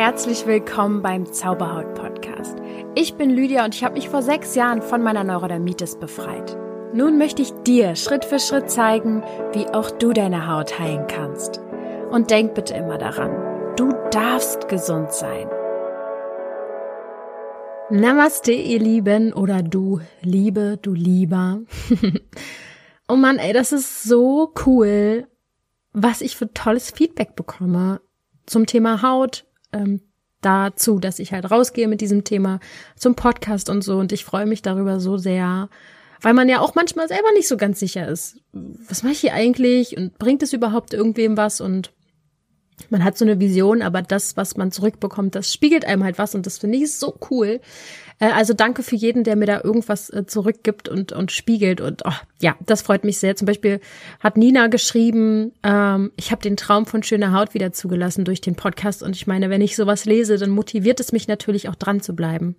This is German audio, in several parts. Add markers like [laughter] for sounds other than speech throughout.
herzlich willkommen beim Zauberhaut Podcast. Ich bin Lydia und ich habe mich vor sechs Jahren von meiner Neurodermitis befreit. Nun möchte ich dir Schritt für Schritt zeigen, wie auch du deine Haut heilen kannst. Und denk bitte immer daran, du darfst gesund sein. Namaste, ihr Lieben, oder du Liebe, du Lieber. [laughs] oh Mann, ey, das ist so cool, was ich für tolles Feedback bekomme zum Thema Haut, ähm, dazu, dass ich halt rausgehe mit diesem Thema zum Podcast und so. Und ich freue mich darüber so sehr, weil man ja auch manchmal selber nicht so ganz sicher ist. Was mache ich hier eigentlich und bringt es überhaupt irgendwem was? Und man hat so eine Vision, aber das, was man zurückbekommt, das spiegelt einem halt was und das finde ich so cool. Äh, also danke für jeden, der mir da irgendwas äh, zurückgibt und, und spiegelt und oh, ja, das freut mich sehr. Zum Beispiel hat Nina geschrieben, ähm, ich habe den Traum von schöner Haut wieder zugelassen durch den Podcast und ich meine, wenn ich sowas lese, dann motiviert es mich natürlich auch dran zu bleiben.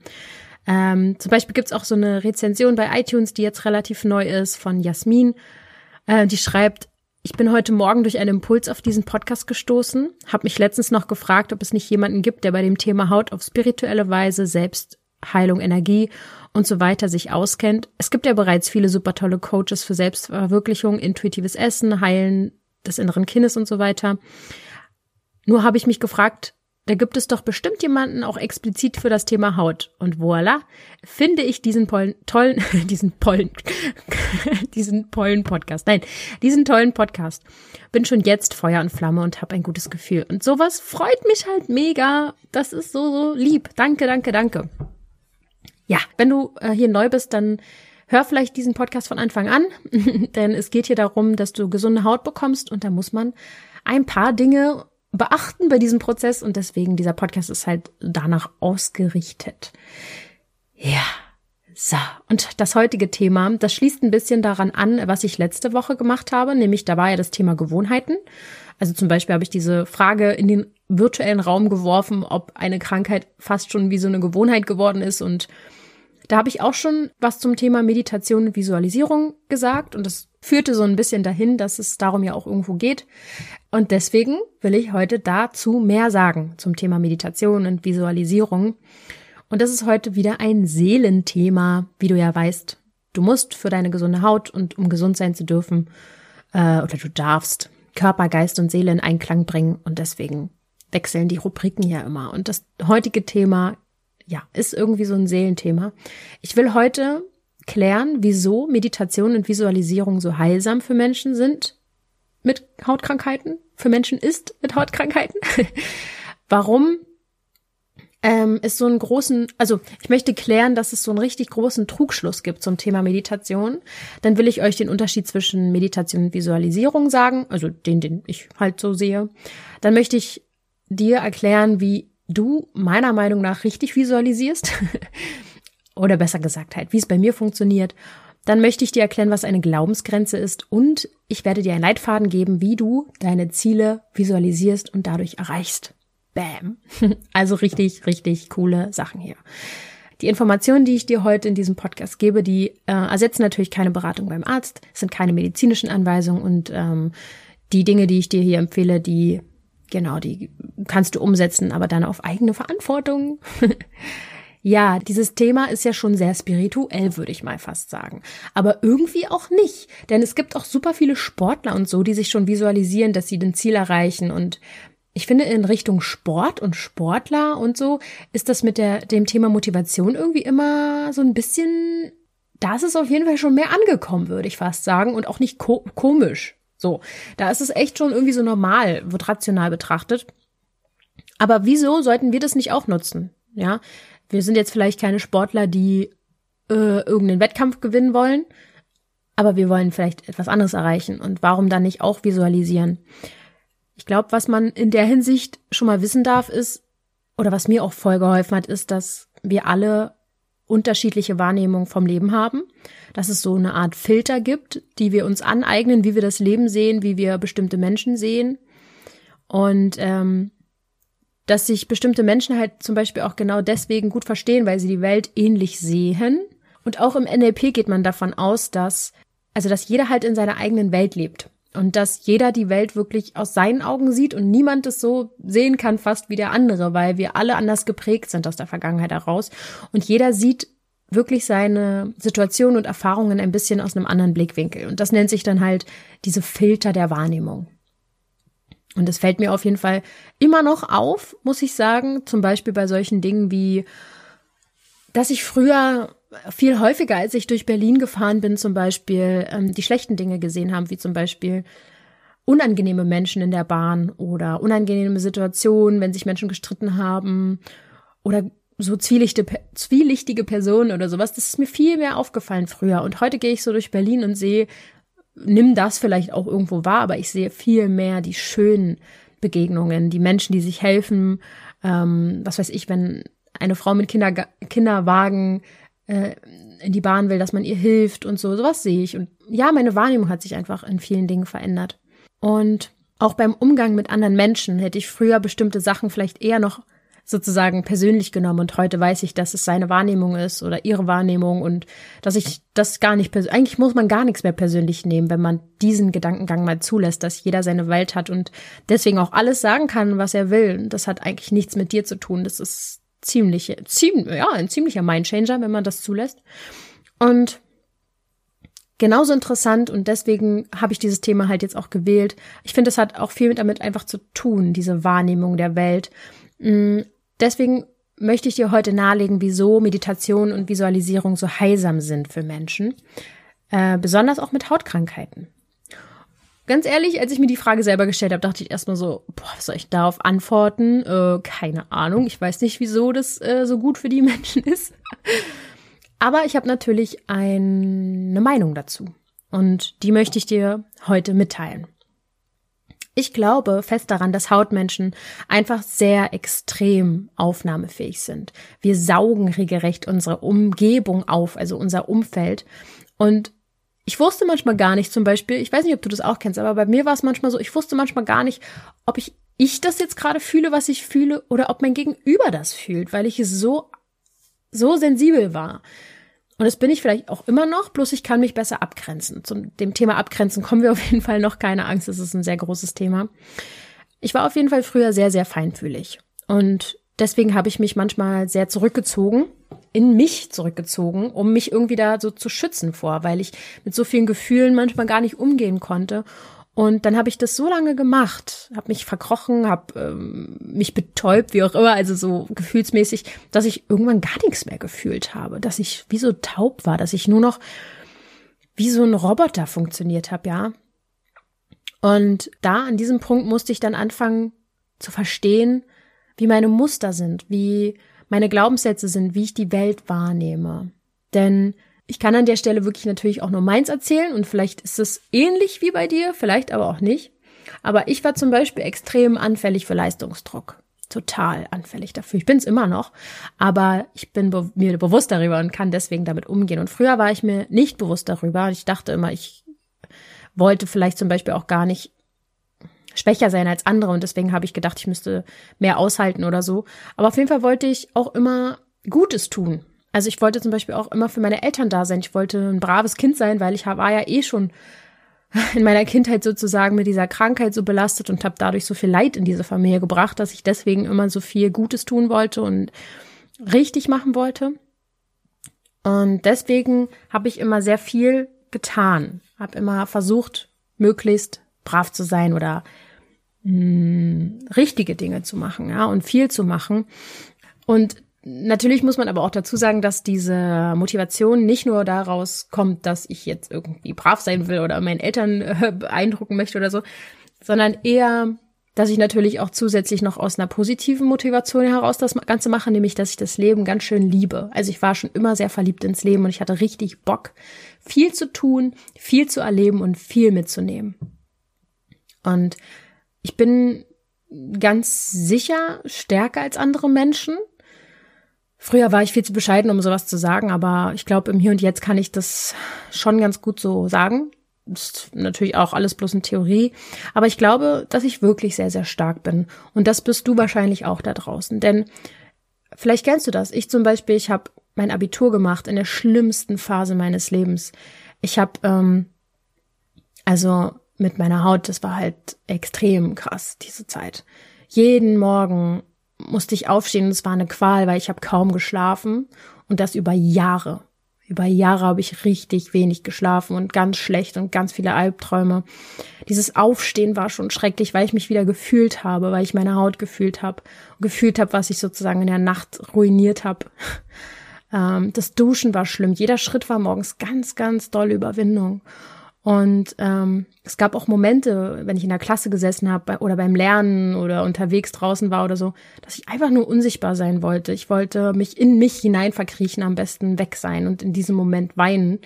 Ähm, zum Beispiel gibt's auch so eine Rezension bei iTunes, die jetzt relativ neu ist, von Jasmin. Äh, die schreibt, ich bin heute Morgen durch einen Impuls auf diesen Podcast gestoßen, habe mich letztens noch gefragt, ob es nicht jemanden gibt, der bei dem Thema Haut auf spirituelle Weise selbst Heilung, Energie und so weiter sich auskennt. Es gibt ja bereits viele super tolle Coaches für Selbstverwirklichung, intuitives Essen, Heilen des inneren Kindes und so weiter. Nur habe ich mich gefragt, da gibt es doch bestimmt jemanden auch explizit für das Thema Haut. Und voila, finde ich diesen Pollen, tollen, [laughs] diesen Pollen, [laughs] diesen Pollen-Podcast, nein, diesen tollen Podcast. Bin schon jetzt Feuer und Flamme und habe ein gutes Gefühl. Und sowas freut mich halt mega. Das ist so, so lieb. Danke, danke, danke. Ja, wenn du äh, hier neu bist, dann hör vielleicht diesen Podcast von Anfang an, [laughs] denn es geht hier darum, dass du gesunde Haut bekommst und da muss man ein paar Dinge beachten bei diesem Prozess und deswegen dieser Podcast ist halt danach ausgerichtet. Ja. So, und das heutige Thema, das schließt ein bisschen daran an, was ich letzte Woche gemacht habe, nämlich da war ja das Thema Gewohnheiten. Also zum Beispiel habe ich diese Frage in den virtuellen Raum geworfen, ob eine Krankheit fast schon wie so eine Gewohnheit geworden ist und da habe ich auch schon was zum Thema Meditation und Visualisierung gesagt und das führte so ein bisschen dahin, dass es darum ja auch irgendwo geht. Und deswegen will ich heute dazu mehr sagen zum Thema Meditation und Visualisierung. Und das ist heute wieder ein Seelenthema, wie du ja weißt. Du musst für deine gesunde Haut und um gesund sein zu dürfen, äh, oder du darfst Körper, Geist und Seele in Einklang bringen. Und deswegen wechseln die Rubriken ja immer. Und das heutige Thema, ja, ist irgendwie so ein Seelenthema. Ich will heute klären, wieso Meditation und Visualisierung so heilsam für Menschen sind mit Hautkrankheiten, für Menschen ist mit Hautkrankheiten. [laughs] Warum ähm, es so einen großen, also ich möchte klären, dass es so einen richtig großen Trugschluss gibt zum Thema Meditation. Dann will ich euch den Unterschied zwischen Meditation und Visualisierung sagen, also den, den ich halt so sehe. Dann möchte ich dir erklären, wie du meiner Meinung nach richtig visualisierst. [laughs] Oder besser gesagt halt, wie es bei mir funktioniert. Dann möchte ich dir erklären, was eine Glaubensgrenze ist und ich werde dir einen Leitfaden geben, wie du deine Ziele visualisierst und dadurch erreichst. Bam. [laughs] Also richtig, richtig coole Sachen hier. Die Informationen, die ich dir heute in diesem Podcast gebe, die äh, ersetzen natürlich keine Beratung beim Arzt, sind keine medizinischen Anweisungen und ähm, die Dinge, die ich dir hier empfehle, die genau, die kannst du umsetzen, aber dann auf eigene Verantwortung. [laughs] Ja, dieses Thema ist ja schon sehr spirituell, würde ich mal fast sagen. Aber irgendwie auch nicht. Denn es gibt auch super viele Sportler und so, die sich schon visualisieren, dass sie den Ziel erreichen. Und ich finde, in Richtung Sport und Sportler und so ist das mit der, dem Thema Motivation irgendwie immer so ein bisschen, da ist es auf jeden Fall schon mehr angekommen, würde ich fast sagen. Und auch nicht ko komisch. So, da ist es echt schon irgendwie so normal, wird rational betrachtet. Aber wieso sollten wir das nicht auch nutzen? Ja, wir sind jetzt vielleicht keine Sportler, die äh, irgendeinen Wettkampf gewinnen wollen, aber wir wollen vielleicht etwas anderes erreichen. Und warum dann nicht auch visualisieren? Ich glaube, was man in der Hinsicht schon mal wissen darf, ist, oder was mir auch voll geholfen hat, ist, dass wir alle unterschiedliche Wahrnehmungen vom Leben haben, dass es so eine Art Filter gibt, die wir uns aneignen, wie wir das Leben sehen, wie wir bestimmte Menschen sehen. Und ähm, dass sich bestimmte Menschen halt zum Beispiel auch genau deswegen gut verstehen, weil sie die Welt ähnlich sehen. Und auch im NLP geht man davon aus, dass, also dass jeder halt in seiner eigenen Welt lebt. Und dass jeder die Welt wirklich aus seinen Augen sieht und niemand es so sehen kann fast wie der andere, weil wir alle anders geprägt sind aus der Vergangenheit heraus. Und jeder sieht wirklich seine Situation und Erfahrungen ein bisschen aus einem anderen Blickwinkel. Und das nennt sich dann halt diese Filter der Wahrnehmung. Und es fällt mir auf jeden Fall immer noch auf, muss ich sagen, zum Beispiel bei solchen Dingen wie, dass ich früher viel häufiger, als ich durch Berlin gefahren bin, zum Beispiel ähm, die schlechten Dinge gesehen haben, wie zum Beispiel unangenehme Menschen in der Bahn oder unangenehme Situationen, wenn sich Menschen gestritten haben oder so zwielichtige, zwielichtige Personen oder sowas. Das ist mir viel mehr aufgefallen früher. Und heute gehe ich so durch Berlin und sehe, nimm das vielleicht auch irgendwo wahr, aber ich sehe viel mehr die schönen Begegnungen, die Menschen, die sich helfen. Ähm, was weiß ich, wenn eine Frau mit Kinder, Kinderwagen äh, in die Bahn will, dass man ihr hilft und so. Sowas sehe ich. Und ja, meine Wahrnehmung hat sich einfach in vielen Dingen verändert. Und auch beim Umgang mit anderen Menschen hätte ich früher bestimmte Sachen vielleicht eher noch sozusagen persönlich genommen und heute weiß ich, dass es seine Wahrnehmung ist oder ihre Wahrnehmung und dass ich das gar nicht eigentlich muss man gar nichts mehr persönlich nehmen, wenn man diesen Gedankengang mal zulässt, dass jeder seine Welt hat und deswegen auch alles sagen kann, was er will. Das hat eigentlich nichts mit dir zu tun. Das ist ziemlich, ziemlich, ja, ein ziemlicher Mindchanger, wenn man das zulässt. Und genauso interessant und deswegen habe ich dieses Thema halt jetzt auch gewählt. Ich finde, es hat auch viel damit einfach zu tun, diese Wahrnehmung der Welt. Mm, deswegen möchte ich dir heute nahelegen, wieso Meditation und Visualisierung so heilsam sind für Menschen, äh, besonders auch mit Hautkrankheiten. Ganz ehrlich, als ich mir die Frage selber gestellt habe, dachte ich erstmal so, boah, was soll ich darauf antworten? Äh, keine Ahnung. Ich weiß nicht, wieso das äh, so gut für die [laughs] Menschen ist. Aber ich habe natürlich eine Meinung dazu. Und die möchte ich dir heute mitteilen. Ich glaube fest daran, dass Hautmenschen einfach sehr extrem aufnahmefähig sind. Wir saugen regelrecht unsere Umgebung auf, also unser Umfeld. Und ich wusste manchmal gar nicht, zum Beispiel, ich weiß nicht, ob du das auch kennst, aber bei mir war es manchmal so, ich wusste manchmal gar nicht, ob ich, ich das jetzt gerade fühle, was ich fühle, oder ob mein Gegenüber das fühlt, weil ich so, so sensibel war. Und das bin ich vielleicht auch immer noch, bloß ich kann mich besser abgrenzen. Zum dem Thema Abgrenzen kommen wir auf jeden Fall noch, keine Angst, das ist ein sehr großes Thema. Ich war auf jeden Fall früher sehr, sehr feinfühlig. Und deswegen habe ich mich manchmal sehr zurückgezogen in mich zurückgezogen, um mich irgendwie da so zu schützen vor, weil ich mit so vielen Gefühlen manchmal gar nicht umgehen konnte. Und dann habe ich das so lange gemacht, habe mich verkrochen, habe ähm, mich betäubt, wie auch immer, also so gefühlsmäßig, dass ich irgendwann gar nichts mehr gefühlt habe, dass ich wie so taub war, dass ich nur noch wie so ein Roboter funktioniert habe, ja. Und da an diesem Punkt musste ich dann anfangen zu verstehen, wie meine Muster sind, wie meine Glaubenssätze sind, wie ich die Welt wahrnehme. Denn ich kann an der Stelle wirklich natürlich auch nur meins erzählen und vielleicht ist es ähnlich wie bei dir, vielleicht aber auch nicht. Aber ich war zum Beispiel extrem anfällig für Leistungsdruck. Total anfällig dafür. Ich bin es immer noch, aber ich bin be mir bewusst darüber und kann deswegen damit umgehen. Und früher war ich mir nicht bewusst darüber. Ich dachte immer, ich wollte vielleicht zum Beispiel auch gar nicht schwächer sein als andere und deswegen habe ich gedacht, ich müsste mehr aushalten oder so. Aber auf jeden Fall wollte ich auch immer Gutes tun. Also ich wollte zum Beispiel auch immer für meine Eltern da sein. Ich wollte ein braves Kind sein, weil ich war ja eh schon [laughs] in meiner Kindheit sozusagen mit dieser Krankheit so belastet und habe dadurch so viel Leid in diese Familie gebracht, dass ich deswegen immer so viel Gutes tun wollte und richtig machen wollte. Und deswegen habe ich immer sehr viel getan, habe immer versucht, möglichst brav zu sein oder mh, hm, richtige Dinge zu machen, ja, und viel zu machen. Und natürlich muss man aber auch dazu sagen, dass diese Motivation nicht nur daraus kommt, dass ich jetzt irgendwie brav sein will oder meinen Eltern äh, beeindrucken möchte oder so, sondern eher, dass ich natürlich auch zusätzlich noch aus einer positiven Motivation heraus das Ganze mache, nämlich, dass ich das Leben ganz schön liebe. Also ich war schon immer sehr verliebt ins Leben und ich hatte richtig Bock, viel zu tun, viel zu erleben und viel mitzunehmen. Und ich bin ganz sicher stärker als andere Menschen. Früher war ich viel zu bescheiden, um sowas zu sagen, aber ich glaube, im Hier und Jetzt kann ich das schon ganz gut so sagen. Ist natürlich auch alles bloß eine Theorie. Aber ich glaube, dass ich wirklich sehr, sehr stark bin. Und das bist du wahrscheinlich auch da draußen. Denn vielleicht kennst du das. Ich zum Beispiel, ich habe mein Abitur gemacht in der schlimmsten Phase meines Lebens. Ich habe, ähm, also mit meiner Haut, das war halt extrem krass, diese Zeit. Jeden Morgen musste ich aufstehen und es war eine Qual, weil ich habe kaum geschlafen und das über Jahre. Über Jahre habe ich richtig wenig geschlafen und ganz schlecht und ganz viele Albträume. Dieses Aufstehen war schon schrecklich, weil ich mich wieder gefühlt habe, weil ich meine Haut gefühlt habe, gefühlt habe, was ich sozusagen in der Nacht ruiniert habe. [laughs] Ähm, das Duschen war schlimm. Jeder Schritt war morgens ganz, ganz dolle Überwindung. Und ähm, es gab auch Momente, wenn ich in der Klasse gesessen habe oder beim Lernen oder unterwegs draußen war oder so, dass ich einfach nur unsichtbar sein wollte. Ich wollte mich in mich hinein verkriechen, am besten weg sein und in diesem Moment weinen.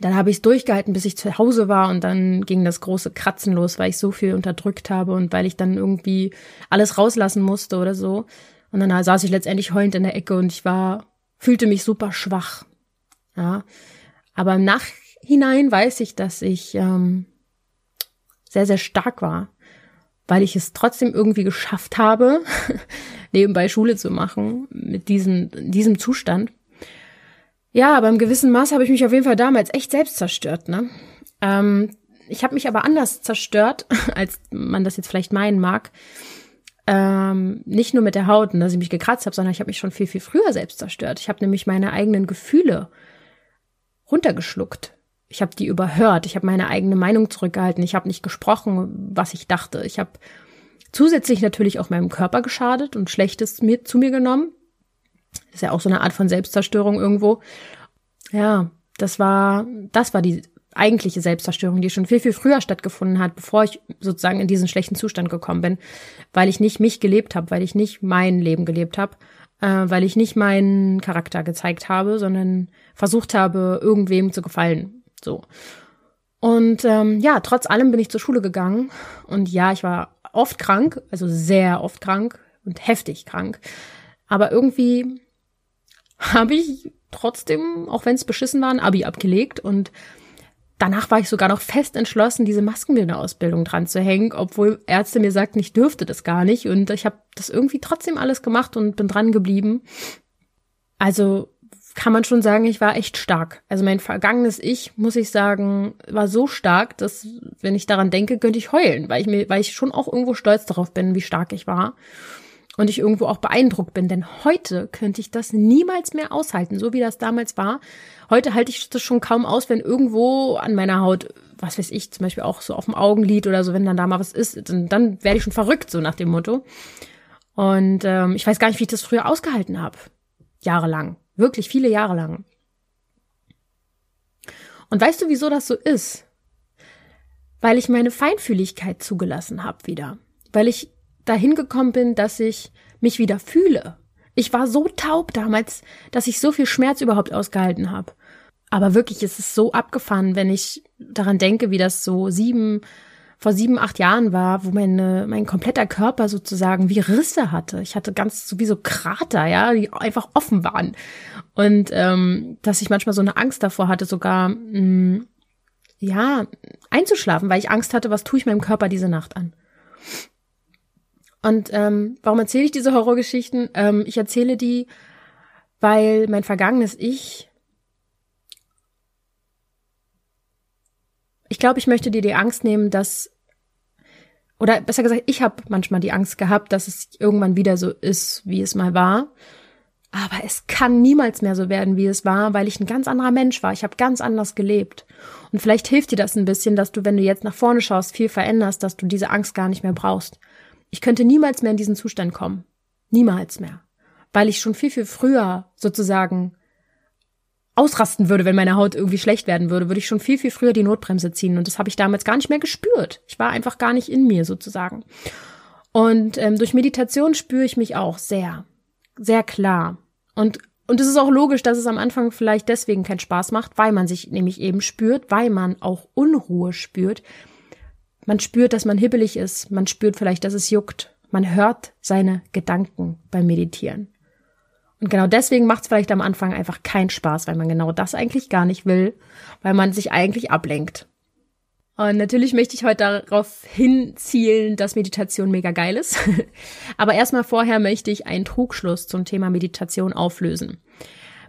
Dann habe ich es durchgehalten, bis ich zu Hause war und dann ging das große Kratzen los, weil ich so viel unterdrückt habe und weil ich dann irgendwie alles rauslassen musste oder so. Und dann saß ich letztendlich heulend in der Ecke und ich war, fühlte mich super schwach. Ja. Aber im Nach hinein weiß ich, dass ich ähm, sehr, sehr stark war, weil ich es trotzdem irgendwie geschafft habe, [laughs] nebenbei Schule zu machen mit diesem, diesem Zustand. Ja, aber im gewissen Maß habe ich mich auf jeden Fall damals echt selbst zerstört. Ne? Ähm, ich habe mich aber anders zerstört, [laughs] als man das jetzt vielleicht meinen mag. Ähm, nicht nur mit der Haut, dass ich mich gekratzt habe, sondern ich habe mich schon viel, viel früher selbst zerstört. Ich habe nämlich meine eigenen Gefühle runtergeschluckt. Ich habe die überhört. Ich habe meine eigene Meinung zurückgehalten. Ich habe nicht gesprochen, was ich dachte. Ich habe zusätzlich natürlich auch meinem Körper geschadet und Schlechtes mir zu mir genommen. Das ist ja auch so eine Art von Selbstzerstörung irgendwo. Ja, das war, das war die eigentliche Selbstzerstörung, die schon viel, viel früher stattgefunden hat, bevor ich sozusagen in diesen schlechten Zustand gekommen bin, weil ich nicht mich gelebt habe, weil ich nicht mein Leben gelebt habe, äh, weil ich nicht meinen Charakter gezeigt habe, sondern versucht habe, irgendwem zu gefallen. So. Und ähm, ja, trotz allem bin ich zur Schule gegangen. Und ja, ich war oft krank, also sehr oft krank und heftig krank. Aber irgendwie habe ich trotzdem, auch wenn es beschissen war, ein Abi abgelegt. Und danach war ich sogar noch fest entschlossen, diese Maskenbildnerausbildung dran zu hängen, obwohl Ärzte mir sagten, ich dürfte das gar nicht. Und ich habe das irgendwie trotzdem alles gemacht und bin dran geblieben. Also kann man schon sagen, ich war echt stark. Also mein vergangenes Ich, muss ich sagen, war so stark, dass, wenn ich daran denke, könnte ich heulen, weil ich mir, weil ich schon auch irgendwo stolz darauf bin, wie stark ich war. Und ich irgendwo auch beeindruckt bin, denn heute könnte ich das niemals mehr aushalten, so wie das damals war. Heute halte ich das schon kaum aus, wenn irgendwo an meiner Haut, was weiß ich, zum Beispiel auch so auf dem Augenlid oder so, wenn dann da mal was ist, dann, dann werde ich schon verrückt, so nach dem Motto. Und ähm, ich weiß gar nicht, wie ich das früher ausgehalten habe. Jahrelang. Wirklich viele Jahre lang. Und weißt du, wieso das so ist? Weil ich meine Feinfühligkeit zugelassen habe wieder. Weil ich dahin gekommen bin, dass ich mich wieder fühle. Ich war so taub damals, dass ich so viel Schmerz überhaupt ausgehalten habe. Aber wirklich, es ist so abgefahren, wenn ich daran denke, wie das so sieben, vor sieben, acht Jahren war, wo meine, mein kompletter Körper sozusagen wie Risse hatte. Ich hatte ganz sowieso Krater, ja, die einfach offen waren. Und ähm, dass ich manchmal so eine Angst davor hatte, sogar mh, mm, ja, einzuschlafen, weil ich Angst hatte, was tue ich meinem Körper diese Nacht an. Und ähm, warum erzähle ich diese Horrorgeschichten? Ähm, ich erzähle die, weil mein vergangenes Ich ich glaube, ich möchte dir die Angst nehmen, dass oder besser gesagt, ich habe manchmal die Angst gehabt, dass es irgendwann wieder so ist, wie es mal war. Aber es kann niemals mehr so werden, wie es war, weil ich ein ganz anderer Mensch war. Ich habe ganz anders gelebt. Und vielleicht hilft dir das ein bisschen, dass du, wenn du jetzt nach vorne schaust, viel veränderst, dass du diese Angst gar nicht mehr brauchst. Ich könnte niemals mehr in diesen Zustand kommen. Niemals mehr. Weil ich schon viel, viel früher sozusagen ausrasten würde, wenn meine Haut irgendwie schlecht werden würde, würde ich schon viel, viel früher die Notbremse ziehen. Und das habe ich damals gar nicht mehr gespürt. Ich war einfach gar nicht in mir sozusagen. Und ähm, durch Meditation spüre ich mich auch sehr, sehr klar. Und und es ist auch logisch, dass es am Anfang vielleicht deswegen keinen Spaß macht, weil man sich nämlich eben spürt, weil man auch Unruhe spürt. Man spürt, dass man hibbelig ist. Man spürt vielleicht, dass es juckt. Man hört seine Gedanken beim Meditieren. Und genau deswegen macht es vielleicht am Anfang einfach keinen Spaß, weil man genau das eigentlich gar nicht will, weil man sich eigentlich ablenkt. Und natürlich möchte ich heute darauf hinzielen, dass Meditation mega geil ist. [laughs] Aber erstmal vorher möchte ich einen Trugschluss zum Thema Meditation auflösen.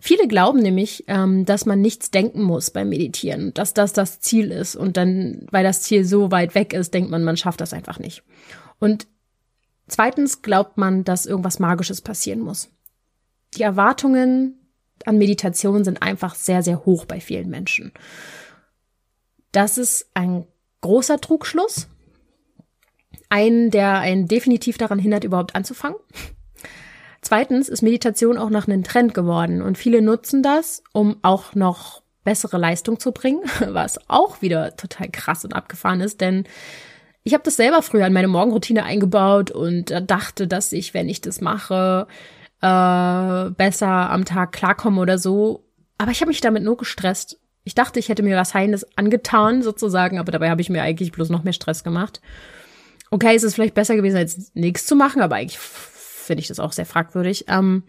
Viele glauben nämlich, ähm, dass man nichts denken muss beim Meditieren, dass das das Ziel ist. Und dann, weil das Ziel so weit weg ist, denkt man, man schafft das einfach nicht. Und zweitens glaubt man, dass irgendwas Magisches passieren muss. Die Erwartungen an Meditation sind einfach sehr, sehr hoch bei vielen Menschen. Das ist ein großer Trugschluss. Ein, der einen definitiv daran hindert, überhaupt anzufangen. Zweitens ist Meditation auch nach einem Trend geworden und viele nutzen das, um auch noch bessere Leistung zu bringen, [laughs] was auch wieder total krass und abgefahren ist, denn ich habe das selber früher in meine Morgenroutine eingebaut und dachte, dass ich, wenn ich das mache, äh, besser am Tag klarkomme oder so. Aber ich habe mich damit nur gestresst. Ich dachte, ich hätte mir was Heines angetan, sozusagen, aber dabei habe ich mir eigentlich bloß noch mehr Stress gemacht. Okay, es ist vielleicht besser gewesen, als nichts zu machen, aber eigentlich finde ich das auch sehr fragwürdig. Ähm,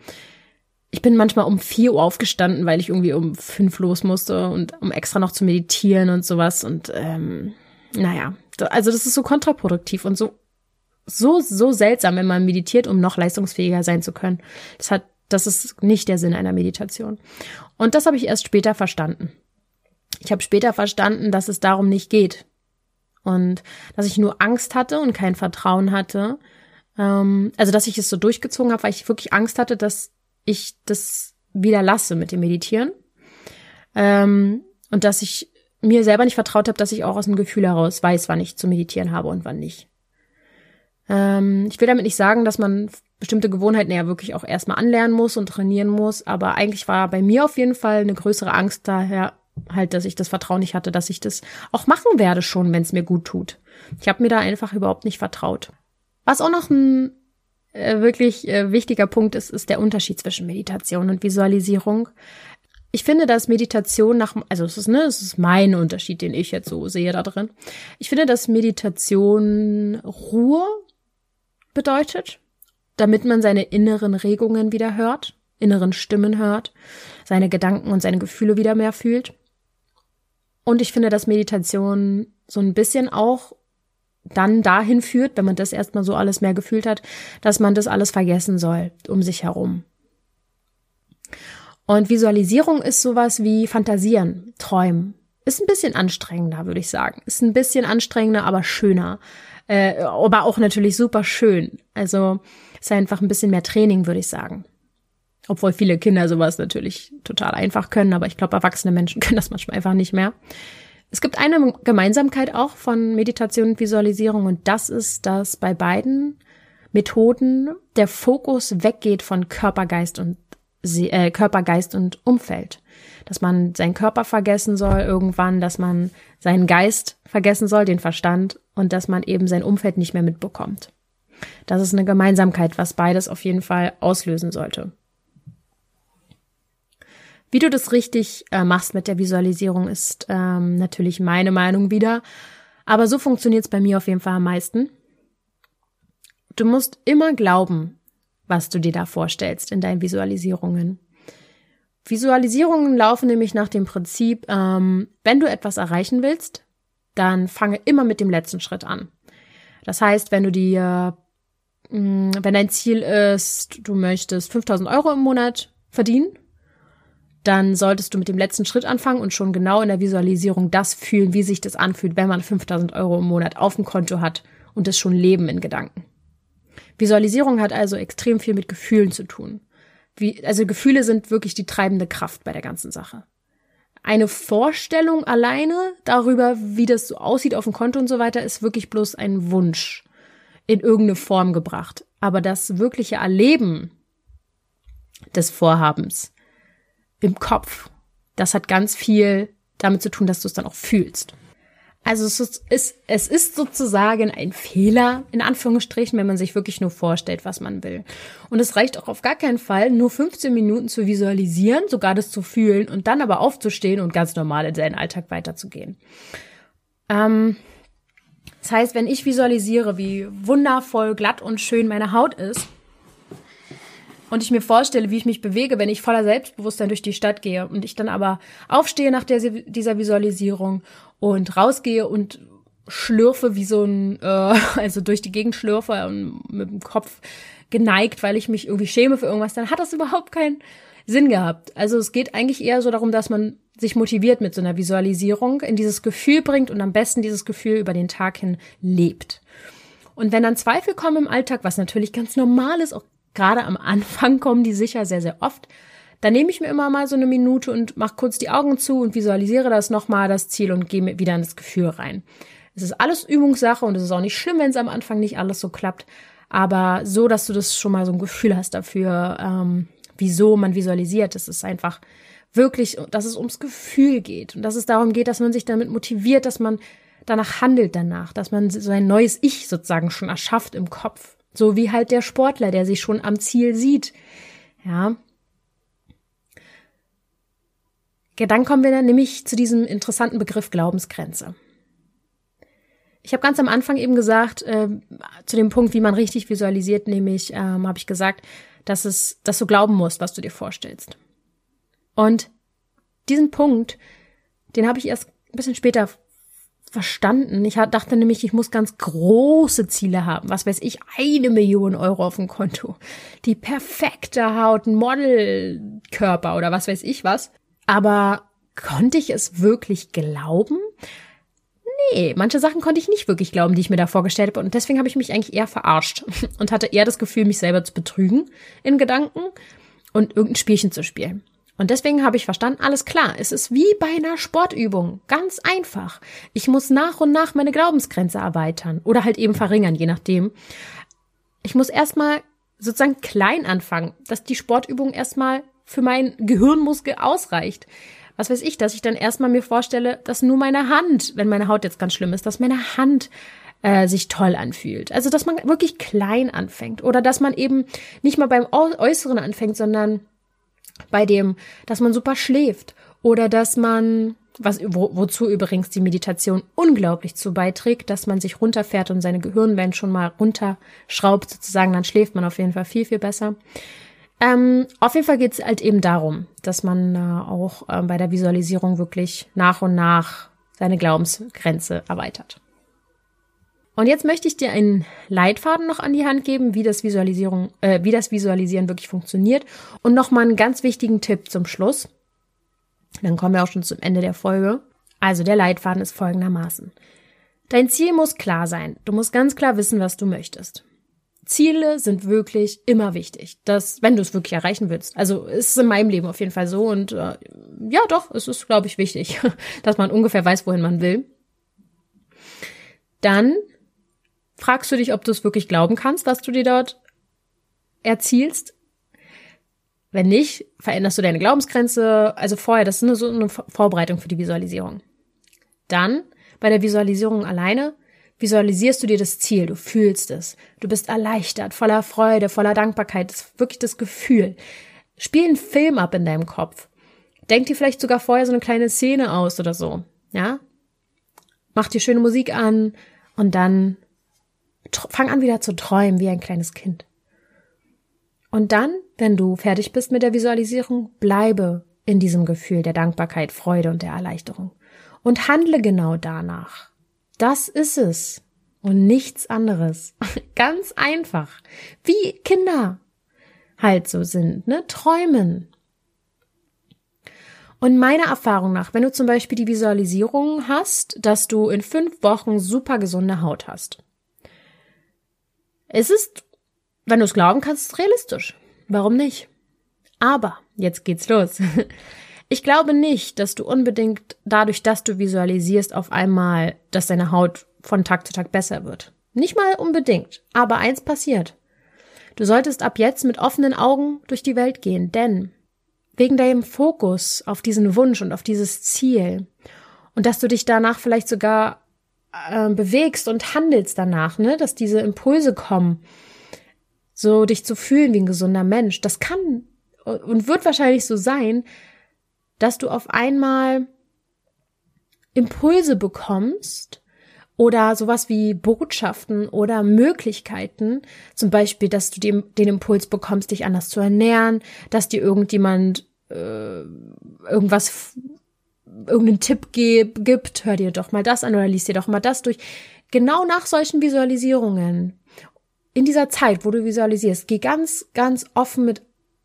ich bin manchmal um vier Uhr aufgestanden, weil ich irgendwie um fünf los musste und um extra noch zu meditieren und sowas. Und ähm, naja, also das ist so kontraproduktiv und so so so seltsam, wenn man meditiert, um noch leistungsfähiger sein zu können. Das hat das ist nicht der Sinn einer Meditation. Und das habe ich erst später verstanden. Ich habe später verstanden, dass es darum nicht geht. Und dass ich nur Angst hatte und kein Vertrauen hatte, ähm, also, dass ich es so durchgezogen habe, weil ich wirklich Angst hatte, dass ich das wieder lasse mit dem Meditieren. Ähm, und dass ich mir selber nicht vertraut habe, dass ich auch aus dem Gefühl heraus weiß, wann ich zu meditieren habe und wann nicht. Ähm, ich will damit nicht sagen, dass man bestimmte Gewohnheiten ja wirklich auch erstmal anlernen muss und trainieren muss, aber eigentlich war bei mir auf jeden Fall eine größere Angst daher halt, dass ich das Vertrauen nicht hatte, dass ich das auch machen werde schon, wenn es mir gut tut. Ich habe mir da einfach überhaupt nicht vertraut. Was auch noch ein äh, wirklich äh, wichtiger Punkt ist, ist der Unterschied zwischen Meditation und Visualisierung. Ich finde, dass Meditation nach, also es ist, ne, es ist mein Unterschied, den ich jetzt so sehe da drin. Ich finde, dass Meditation Ruhe bedeutet, damit man seine inneren Regungen wieder hört, inneren Stimmen hört, seine Gedanken und seine Gefühle wieder mehr fühlt. Und ich finde, dass Meditation so ein bisschen auch dann dahin führt, wenn man das erstmal so alles mehr gefühlt hat, dass man das alles vergessen soll um sich herum. Und Visualisierung ist sowas wie Fantasieren, Träumen. Ist ein bisschen anstrengender, würde ich sagen. Ist ein bisschen anstrengender, aber schöner. Äh, aber auch natürlich super schön. Also ist einfach ein bisschen mehr Training, würde ich sagen. Obwohl viele Kinder sowas natürlich total einfach können, aber ich glaube, erwachsene Menschen [laughs] können das manchmal einfach nicht mehr. Es gibt eine Gemeinsamkeit auch von Meditation und Visualisierung und das ist, dass bei beiden Methoden der Fokus weggeht von Körper, Geist und äh, Körper, Geist und Umfeld. Dass man seinen Körper vergessen soll irgendwann, dass man seinen Geist vergessen soll, den Verstand und dass man eben sein Umfeld nicht mehr mitbekommt. Das ist eine Gemeinsamkeit, was beides auf jeden Fall auslösen sollte. Wie du das richtig äh, machst mit der Visualisierung, ist ähm, natürlich meine Meinung wieder. Aber so funktioniert es bei mir auf jeden Fall am meisten. Du musst immer glauben, was du dir da vorstellst in deinen Visualisierungen. Visualisierungen laufen nämlich nach dem Prinzip, ähm, wenn du etwas erreichen willst, dann fange immer mit dem letzten Schritt an. Das heißt, wenn du dir, äh, wenn dein Ziel ist, du möchtest 5000 Euro im Monat verdienen, dann solltest du mit dem letzten Schritt anfangen und schon genau in der Visualisierung das fühlen, wie sich das anfühlt, wenn man 5000 Euro im Monat auf dem Konto hat und es schon leben in Gedanken. Visualisierung hat also extrem viel mit Gefühlen zu tun. Wie, also Gefühle sind wirklich die treibende Kraft bei der ganzen Sache. Eine Vorstellung alleine darüber, wie das so aussieht auf dem Konto und so weiter, ist wirklich bloß ein Wunsch in irgendeine Form gebracht. Aber das wirkliche Erleben des Vorhabens, im Kopf. Das hat ganz viel damit zu tun, dass du es dann auch fühlst. Also es ist, es ist sozusagen ein Fehler, in Anführungsstrichen, wenn man sich wirklich nur vorstellt, was man will. Und es reicht auch auf gar keinen Fall, nur 15 Minuten zu visualisieren, sogar das zu fühlen und dann aber aufzustehen und ganz normal in seinen Alltag weiterzugehen. Ähm, das heißt, wenn ich visualisiere, wie wundervoll glatt und schön meine Haut ist, und ich mir vorstelle, wie ich mich bewege, wenn ich voller Selbstbewusstsein durch die Stadt gehe und ich dann aber aufstehe nach der, dieser Visualisierung und rausgehe und schlürfe wie so ein, äh, [laughs] also durch die Gegend schlürfe und mit dem Kopf geneigt, weil ich mich irgendwie schäme für irgendwas, dann hat das überhaupt keinen Sinn gehabt. Also es geht eigentlich eher so darum, dass man sich motiviert mit so einer Visualisierung, in dieses Gefühl bringt und am besten dieses Gefühl über den Tag hin lebt. Und wenn dann Zweifel kommen im Alltag, was natürlich ganz normal ist, auch gerade am Anfang kommen die sicher sehr, sehr oft, dann nehme ich mir immer mal so eine Minute und mache kurz die Augen zu und visualisiere das nochmal, das Ziel und gehe wieder in das Gefühl rein. Es ist alles Übungssache und es ist auch nicht schlimm, wenn es am Anfang nicht alles so klappt, aber so, dass du das schon mal so ein Gefühl hast dafür, ähm, wieso man visualisiert. Es ist einfach wirklich, dass es ums Gefühl geht und dass es darum geht, dass man sich damit motiviert, dass man danach handelt danach, dass man so ein neues Ich sozusagen schon erschafft im Kopf. So wie halt der Sportler, der sich schon am Ziel sieht. Ja. Ja dann kommen wir dann nämlich zu diesem interessanten Begriff Glaubensgrenze. Ich habe ganz am Anfang eben gesagt, äh, zu dem Punkt, wie man richtig visualisiert, nämlich ähm, habe ich gesagt, dass es, dass du glauben musst, was du dir vorstellst. Und diesen Punkt, den habe ich erst ein bisschen später verstanden. Ich dachte nämlich, ich muss ganz große Ziele haben. Was weiß ich, eine Million Euro auf dem Konto. Die perfekte Haut, ein Modelkörper oder was weiß ich was. Aber konnte ich es wirklich glauben? Nee, manche Sachen konnte ich nicht wirklich glauben, die ich mir da vorgestellt habe. Und deswegen habe ich mich eigentlich eher verarscht [laughs] und hatte eher das Gefühl, mich selber zu betrügen in Gedanken und irgendein Spielchen zu spielen. Und deswegen habe ich verstanden, alles klar, es ist wie bei einer Sportübung, ganz einfach. Ich muss nach und nach meine Glaubensgrenze erweitern oder halt eben verringern, je nachdem. Ich muss erstmal sozusagen klein anfangen, dass die Sportübung erstmal für mein Gehirnmuskel ausreicht. Was weiß ich, dass ich dann erstmal mir vorstelle, dass nur meine Hand, wenn meine Haut jetzt ganz schlimm ist, dass meine Hand äh, sich toll anfühlt. Also, dass man wirklich klein anfängt oder dass man eben nicht mal beim Äußeren anfängt, sondern bei dem, dass man super schläft oder dass man, was, wo, wozu übrigens die Meditation unglaublich zu beiträgt, dass man sich runterfährt und seine Gehirnwellen schon mal runterschraubt sozusagen, dann schläft man auf jeden Fall viel, viel besser. Ähm, auf jeden Fall geht es halt eben darum, dass man äh, auch äh, bei der Visualisierung wirklich nach und nach seine Glaubensgrenze erweitert. Und jetzt möchte ich dir einen Leitfaden noch an die Hand geben, wie das Visualisierung, äh, wie das Visualisieren wirklich funktioniert. Und nochmal einen ganz wichtigen Tipp zum Schluss. Dann kommen wir auch schon zum Ende der Folge. Also der Leitfaden ist folgendermaßen. Dein Ziel muss klar sein. Du musst ganz klar wissen, was du möchtest. Ziele sind wirklich immer wichtig, dass, wenn du es wirklich erreichen willst. Also ist es in meinem Leben auf jeden Fall so und äh, ja, doch, es ist, glaube ich, wichtig, [laughs] dass man ungefähr weiß, wohin man will. Dann fragst du dich, ob du es wirklich glauben kannst, was du dir dort erzielst. Wenn nicht, veränderst du deine Glaubensgrenze. Also vorher, das ist eine, so eine Vorbereitung für die Visualisierung. Dann, bei der Visualisierung alleine, visualisierst du dir das Ziel, du fühlst es. Du bist erleichtert, voller Freude, voller Dankbarkeit. Das ist wirklich das Gefühl. Spiel einen Film ab in deinem Kopf. Denk dir vielleicht sogar vorher so eine kleine Szene aus oder so. Ja? Mach dir schöne Musik an und dann fang an wieder zu träumen wie ein kleines Kind. Und dann, wenn du fertig bist mit der Visualisierung, bleibe in diesem Gefühl der Dankbarkeit, Freude und der Erleichterung. Und handle genau danach. Das ist es. Und nichts anderes. [laughs] Ganz einfach. Wie Kinder halt so sind, ne? Träumen. Und meiner Erfahrung nach, wenn du zum Beispiel die Visualisierung hast, dass du in fünf Wochen super gesunde Haut hast, es ist, wenn du es glauben kannst, realistisch. Warum nicht? Aber, jetzt geht's los. [laughs] Ich glaube nicht, dass du unbedingt dadurch, dass du visualisierst, auf einmal, dass deine Haut von Tag zu Tag besser wird. Nicht mal unbedingt. Aber eins passiert. Du solltest ab jetzt mit offenen Augen durch die Welt gehen, denn wegen deinem Fokus auf diesen Wunsch und auf dieses Ziel und dass du dich danach vielleicht sogar äh, bewegst und handelst danach, ne, dass diese Impulse kommen, so dich zu fühlen wie ein gesunder Mensch, das kann und wird wahrscheinlich so sein, dass du auf einmal Impulse bekommst oder sowas wie Botschaften oder Möglichkeiten, zum Beispiel, dass du den, Impuls bekommst, dich anders zu ernähren, dass dir irgendjemand äh, irgendwas irgendeinen Tipp gibt, hör dir doch mal das an oder liest dir doch mal das durch. Genau nach solchen Visualisierungen, in dieser Zeit, wo du visualisierst, geh ganz, ganz offen mit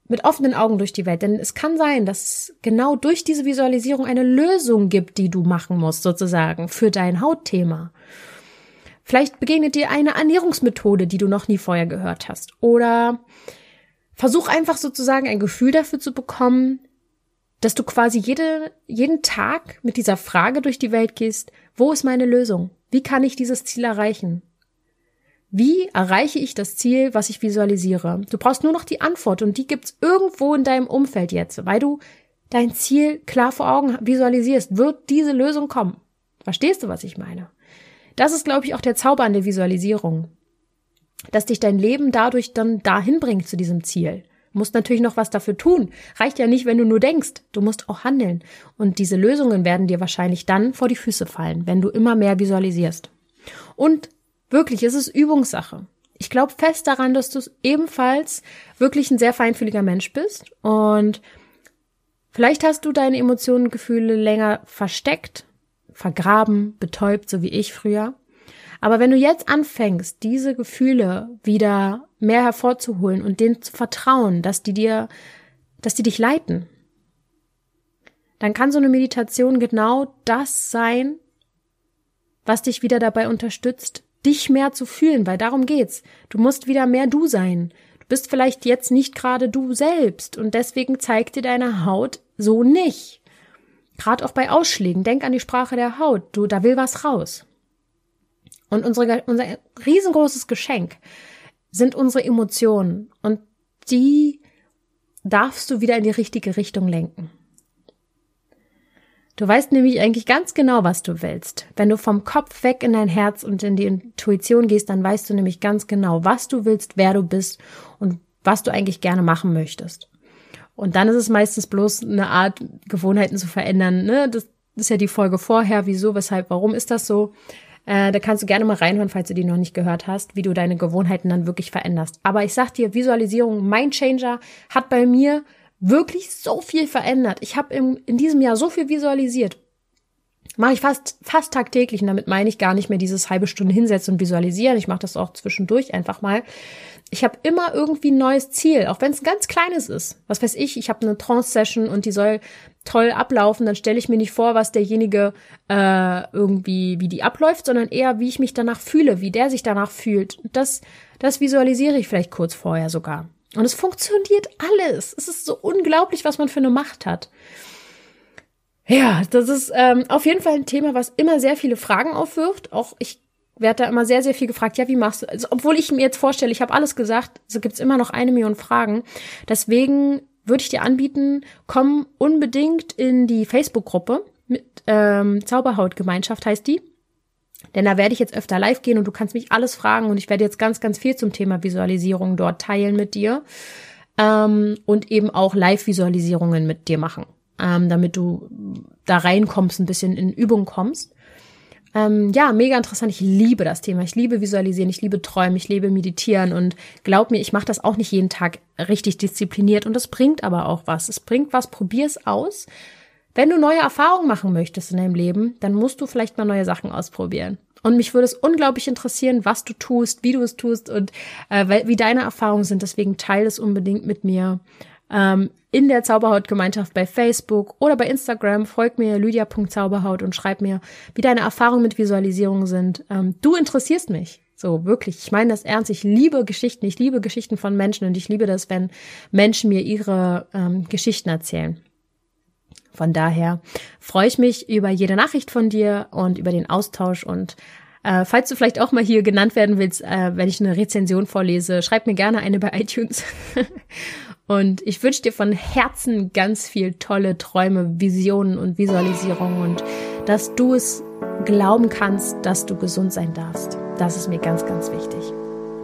mit offenen Augen durch die Welt, denn es kann sein, dass genau durch diese Visualisierung eine Lösung gibt, die du machen musst, sozusagen, für dein Hautthema. Vielleicht begegnet dir eine Ernährungsmethode, die du noch nie vorher gehört hast. Oder versuch einfach sozusagen ein Gefühl dafür zu bekommen, dass du quasi jede, jeden Tag mit dieser Frage durch die Welt gehst, wo ist meine Lösung? Wie kann ich dieses Ziel erreichen? Wie erreiche ich das Ziel, was ich visualisiere? Du brauchst nur noch die Antwort und die gibt's irgendwo in deinem Umfeld jetzt, weil du dein Ziel klar vor Augen visualisierst, wird diese Lösung kommen. Verstehst du, was ich meine? Das ist, glaube ich, auch der Zauber an der Visualisierung. Dass dich dein Leben dadurch dann dahin bringt zu diesem Ziel. Du musst natürlich noch was dafür tun. Reicht ja nicht, wenn du nur denkst. Du musst auch handeln. Und diese Lösungen werden dir wahrscheinlich dann vor die Füße fallen, wenn du immer mehr visualisierst. Und Wirklich, es ist Übungssache. Ich glaube fest daran, dass du ebenfalls wirklich ein sehr feinfühliger Mensch bist und vielleicht hast du deine Emotionen und Gefühle länger versteckt, vergraben, betäubt, so wie ich früher. Aber wenn du jetzt anfängst, diese Gefühle wieder mehr hervorzuholen und denen zu vertrauen, dass die dir, dass die dich leiten, dann kann so eine Meditation genau das sein, was dich wieder dabei unterstützt, dich mehr zu fühlen, weil darum geht's. Du musst wieder mehr du sein. Du bist vielleicht jetzt nicht gerade du selbst und deswegen zeigt dir deine Haut so nicht. Gerade auch bei Ausschlägen, denk an die Sprache der Haut. Du, da will was raus. Und unsere, unser riesengroßes Geschenk sind unsere Emotionen und die darfst du wieder in die richtige Richtung lenken. Du weißt nämlich eigentlich ganz genau, was du willst. Wenn du vom Kopf weg in dein Herz und in die Intuition gehst, dann weißt du nämlich ganz genau, was du willst, wer du bist und was du eigentlich gerne machen möchtest. Und dann ist es meistens bloß eine Art, Gewohnheiten zu verändern. Ne? Das ist ja die Folge vorher, wieso, weshalb, warum ist das so? Äh, da kannst du gerne mal reinhören, falls du die noch nicht gehört hast, wie du deine Gewohnheiten dann wirklich veränderst. Aber ich sag dir, Visualisierung, Mindchanger hat bei mir wirklich so viel verändert. Ich habe in diesem Jahr so viel visualisiert. Mache ich fast, fast tagtäglich und damit meine ich gar nicht mehr dieses halbe Stunde hinsetzen und visualisieren. Ich mache das auch zwischendurch einfach mal. Ich habe immer irgendwie ein neues Ziel, auch wenn es ein ganz kleines ist. Was weiß ich, ich habe eine Trance-Session und die soll toll ablaufen, dann stelle ich mir nicht vor, was derjenige äh, irgendwie, wie die abläuft, sondern eher, wie ich mich danach fühle, wie der sich danach fühlt. Das, das visualisiere ich vielleicht kurz vorher sogar. Und es funktioniert alles. Es ist so unglaublich, was man für eine Macht hat. Ja, das ist ähm, auf jeden Fall ein Thema, was immer sehr viele Fragen aufwirft. Auch ich werde da immer sehr, sehr viel gefragt, ja, wie machst du, also, obwohl ich mir jetzt vorstelle, ich habe alles gesagt, so gibt's immer noch eine Million Fragen. Deswegen würde ich dir anbieten, komm unbedingt in die Facebook-Gruppe mit ähm, Zauberhautgemeinschaft heißt die. Denn da werde ich jetzt öfter live gehen und du kannst mich alles fragen und ich werde jetzt ganz, ganz viel zum Thema Visualisierung dort teilen mit dir ähm, und eben auch Live-Visualisierungen mit dir machen, ähm, damit du da reinkommst, ein bisschen in Übung kommst. Ähm, ja, mega interessant. Ich liebe das Thema. Ich liebe Visualisieren, ich liebe Träumen, ich liebe Meditieren und glaub mir, ich mache das auch nicht jeden Tag richtig diszipliniert und das bringt aber auch was. Es bringt was, probier's aus. Wenn du neue Erfahrungen machen möchtest in deinem Leben, dann musst du vielleicht mal neue Sachen ausprobieren. Und mich würde es unglaublich interessieren, was du tust, wie du es tust und äh, wie deine Erfahrungen sind. Deswegen teile es unbedingt mit mir ähm, in der Zauberhaut-Gemeinschaft bei Facebook oder bei Instagram. Folg mir lydia.zauberhaut und schreib mir, wie deine Erfahrungen mit Visualisierung sind. Ähm, du interessierst mich. So, wirklich. Ich meine das ernst. Ich liebe Geschichten. Ich liebe Geschichten von Menschen und ich liebe das, wenn Menschen mir ihre ähm, Geschichten erzählen. Von daher freue ich mich über jede Nachricht von dir und über den Austausch und äh, falls du vielleicht auch mal hier genannt werden willst, äh, wenn ich eine Rezension vorlese, schreib mir gerne eine bei [laughs] iTunes. und ich wünsche dir von Herzen ganz viel tolle Träume, Visionen und Visualisierungen und dass du es glauben kannst, dass du gesund sein darfst. Das ist mir ganz, ganz wichtig.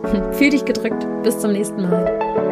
[laughs] Fühl dich gedrückt. Bis zum nächsten Mal.